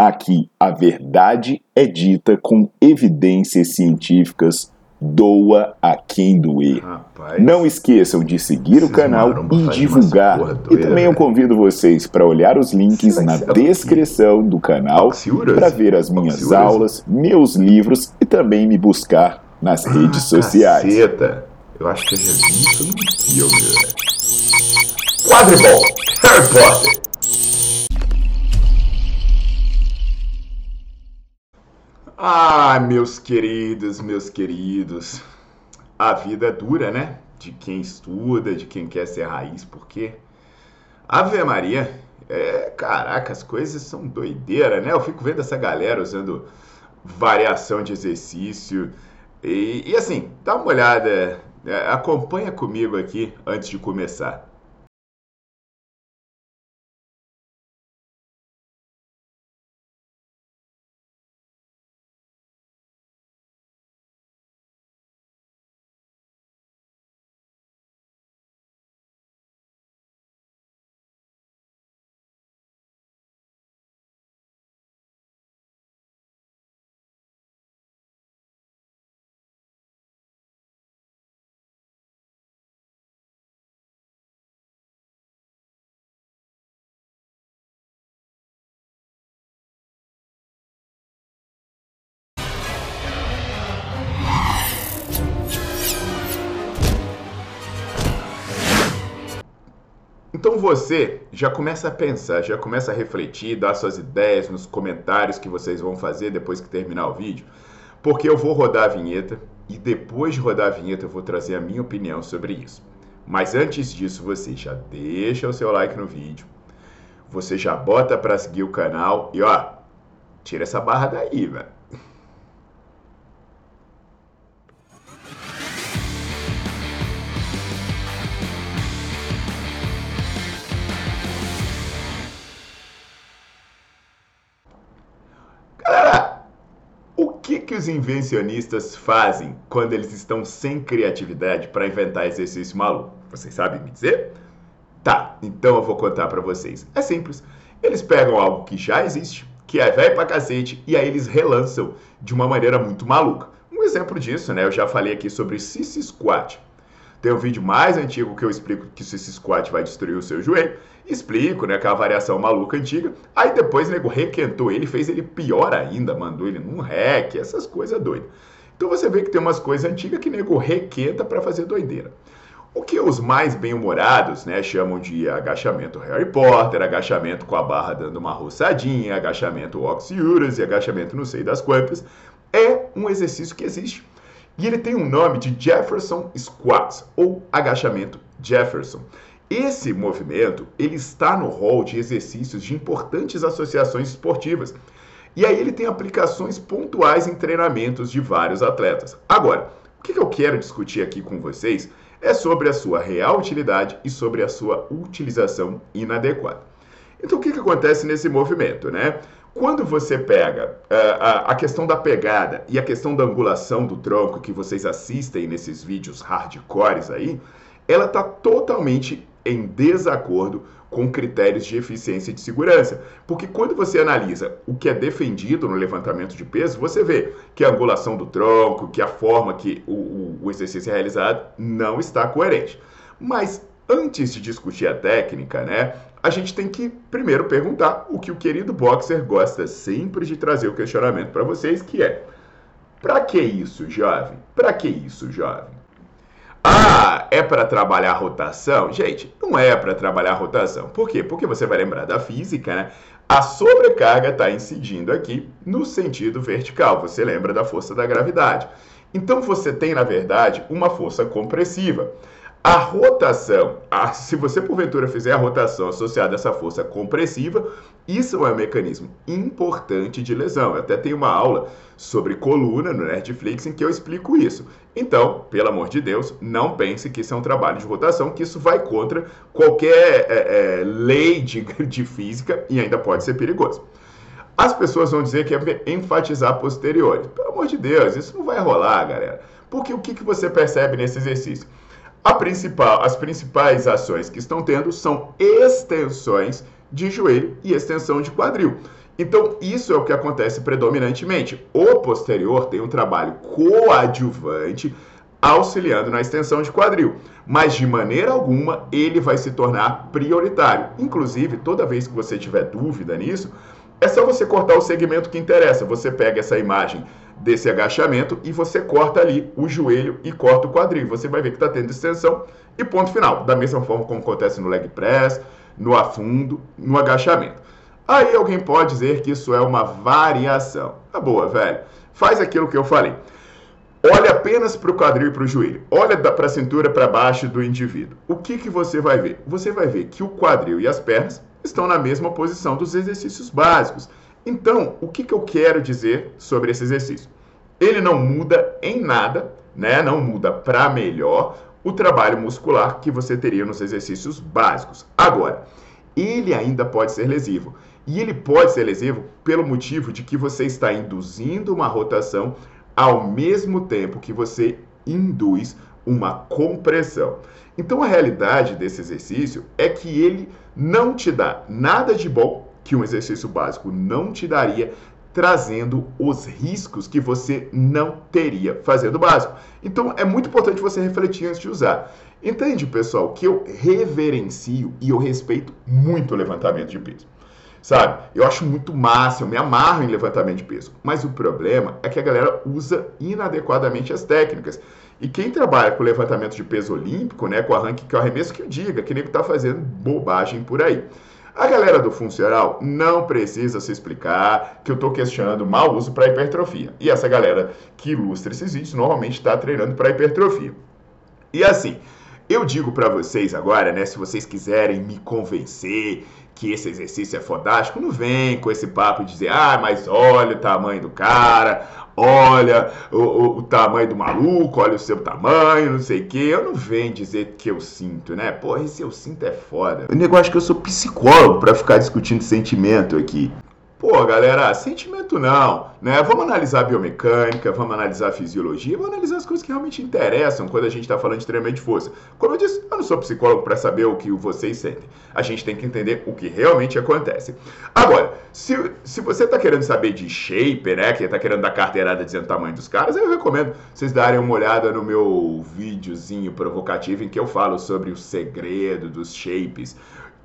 Aqui a verdade é dita com evidências científicas. Doa a quem doer. Rapaz, não esqueçam de seguir o canal e divulgar. E também eu convido vocês para olhar os links na descrição do canal para ver as minhas aulas, meus livros e também me buscar nas ah, redes sociais. Caceta. Eu acho que eu já vi isso no filme, velho. Quadribol, Harry Potter. Ah, meus queridos, meus queridos, a vida é dura, né? De quem estuda, de quem quer ser raiz, porque Ave Maria, é, caraca, as coisas são doideira, né? Eu fico vendo essa galera usando variação de exercício e, e assim, dá uma olhada, é, acompanha comigo aqui antes de começar. Então você já começa a pensar, já começa a refletir, dar suas ideias nos comentários que vocês vão fazer depois que terminar o vídeo, porque eu vou rodar a vinheta e depois de rodar a vinheta eu vou trazer a minha opinião sobre isso. Mas antes disso, você já deixa o seu like no vídeo, você já bota para seguir o canal e ó, tira essa barra daí, velho. Os invencionistas fazem quando eles estão sem criatividade para inventar exercício maluco? Vocês sabem me dizer? Tá, então eu vou contar para vocês. É simples. Eles pegam algo que já existe, que é velho pra cacete, e aí eles relançam de uma maneira muito maluca. Um exemplo disso, né? Eu já falei aqui sobre Sissy Squat. Tem um vídeo mais antigo que eu explico que o Sissy Squat vai destruir o seu joelho. Explico, né, aquela variação maluca antiga. Aí depois o nego requentou ele, fez ele pior ainda, mandou ele num rec, essas coisas doidas. Então você vê que tem umas coisas antigas que nego requenta para fazer doideira. O que os mais bem-humorados né, chamam de agachamento Harry Potter, agachamento com a barra dando uma roçadinha, agachamento Oxiurus e agachamento não sei das quantas, é um exercício que existe e ele tem um nome de Jefferson Squats ou agachamento Jefferson. Esse movimento ele está no rol de exercícios de importantes associações esportivas. E aí ele tem aplicações pontuais em treinamentos de vários atletas. Agora, o que eu quero discutir aqui com vocês é sobre a sua real utilidade e sobre a sua utilização inadequada. Então, o que, que acontece nesse movimento, né? Quando você pega uh, a, a, questão da pegada e a questão da angulação do tronco que vocês assistem nesses vídeos hardcores aí, ela está totalmente em desacordo com critérios de eficiência e de segurança. Porque quando você analisa o que é defendido no levantamento de peso, você vê que a angulação do tronco, que a forma que o, o, exercício é realizado não está coerente. Mas antes de discutir a técnica, né, a gente tem que primeiro perguntar o que o querido boxer gosta sempre de trazer o questionamento para vocês, que é: para que isso, jovem? Para que isso, jovem? Ah, é para trabalhar rotação? Gente, não é para trabalhar rotação. Por quê? Porque você vai lembrar da física, né? A sobrecarga está incidindo aqui no sentido vertical. Você lembra da força da gravidade. Então você tem, na verdade, uma força compressiva. A rotação, a, se você porventura fizer a rotação associada a essa força compressiva, isso é um mecanismo importante de lesão. Eu até tenho uma aula sobre coluna no Netflix em que eu explico isso. Então, pelo amor de Deus, não pense que isso é um trabalho de rotação, que isso vai contra qualquer é, é, lei de, de física e ainda pode ser perigoso. As pessoas vão dizer que é enfatizar posteriores. Pelo amor de Deus, isso não vai rolar, galera. Porque o que, que você percebe nesse exercício? Principal, as principais ações que estão tendo são extensões de joelho e extensão de quadril. Então, isso é o que acontece predominantemente. O posterior tem um trabalho coadjuvante auxiliando na extensão de quadril, mas de maneira alguma ele vai se tornar prioritário. Inclusive, toda vez que você tiver dúvida nisso, é só você cortar o segmento que interessa. Você pega essa imagem desse agachamento e você corta ali o joelho e corta o quadril. Você vai ver que está tendo extensão e ponto final. Da mesma forma como acontece no leg press, no afundo, no agachamento. Aí alguém pode dizer que isso é uma variação. Tá boa, velho. Faz aquilo que eu falei. Olha apenas para o quadril e para o joelho. Olha para a cintura para baixo do indivíduo. O que, que você vai ver? Você vai ver que o quadril e as pernas estão na mesma posição dos exercícios básicos. Então, o que, que eu quero dizer sobre esse exercício? Ele não muda em nada, né? não muda para melhor o trabalho muscular que você teria nos exercícios básicos. Agora, ele ainda pode ser lesivo. E ele pode ser lesivo pelo motivo de que você está induzindo uma rotação ao mesmo tempo que você induz uma compressão. Então a realidade desse exercício é que ele não te dá nada de bom que um exercício básico não te daria, trazendo os riscos que você não teria fazendo básico. Então é muito importante você refletir antes de usar. Entende, pessoal, que eu reverencio e eu respeito muito o levantamento de peso. Sabe? Eu acho muito massa, eu me amarro em levantamento de peso. Mas o problema é que a galera usa inadequadamente as técnicas. E quem trabalha com levantamento de peso olímpico, né, com arranque que é arremesso, que o diga, que nem tá fazendo bobagem por aí. A galera do funcional não precisa se explicar que eu estou questionando mau uso para hipertrofia. E essa galera que ilustra esses vídeos normalmente está treinando para hipertrofia. E assim, eu digo para vocês agora, né, se vocês quiserem me convencer que esse exercício é fodástico, não vem com esse papo de dizer, ah, mas olha o tamanho do cara, olha o, o, o, tamanho do maluco, olha o seu tamanho, não sei o que. Eu não venho dizer que eu sinto, né? Porra, esse eu sinto é foda. O negócio é que eu sou psicólogo para ficar discutindo sentimento aqui. Pô, galera, sentimento não, né? Vamos analisar biomecânica, vamos analisar fisiologia, vamos analisar as coisas que realmente interessam quando a gente está falando de treinamento de força. Como eu disse, eu não sou psicólogo para saber o que vocês sentem. A gente tem que entender o que realmente acontece. Agora, se, se você está querendo saber de shape, né? Que está querendo dar carteirada dizendo o tamanho dos caras, eu recomendo vocês darem uma olhada no meu videozinho provocativo em que eu falo sobre o segredo dos shapes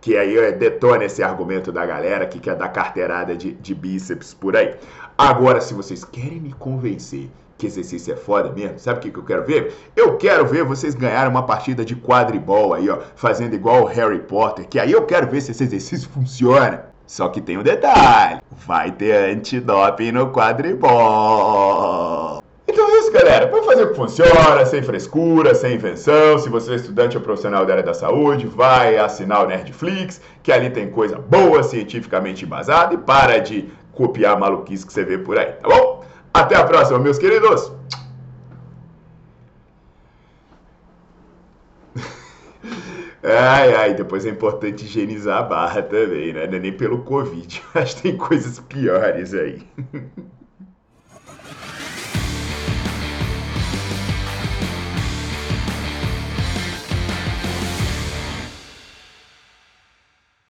que aí detona esse argumento da galera que quer dar carteirada de, de bíceps por aí. Agora, se vocês querem me convencer que exercício é foda mesmo, sabe o que, que eu quero ver? Eu quero ver vocês ganharem uma partida de quadribol aí, ó, fazendo igual o Harry Potter, que aí eu quero ver se esse exercício funciona. Só que tem um detalhe, vai ter antidoping no quadribol. Galera. Para fazer o que funciona, sem frescura, sem invenção. Se você é estudante ou profissional da área da saúde, vai assinar o Nerdflix, que ali tem coisa boa, cientificamente embasada, e para de copiar a maluquice que você vê por aí, tá bom? Até a próxima, meus queridos! Ai, ai, depois é importante higienizar a barra também, né? Não é nem pelo Covid. Que tem coisas piores aí.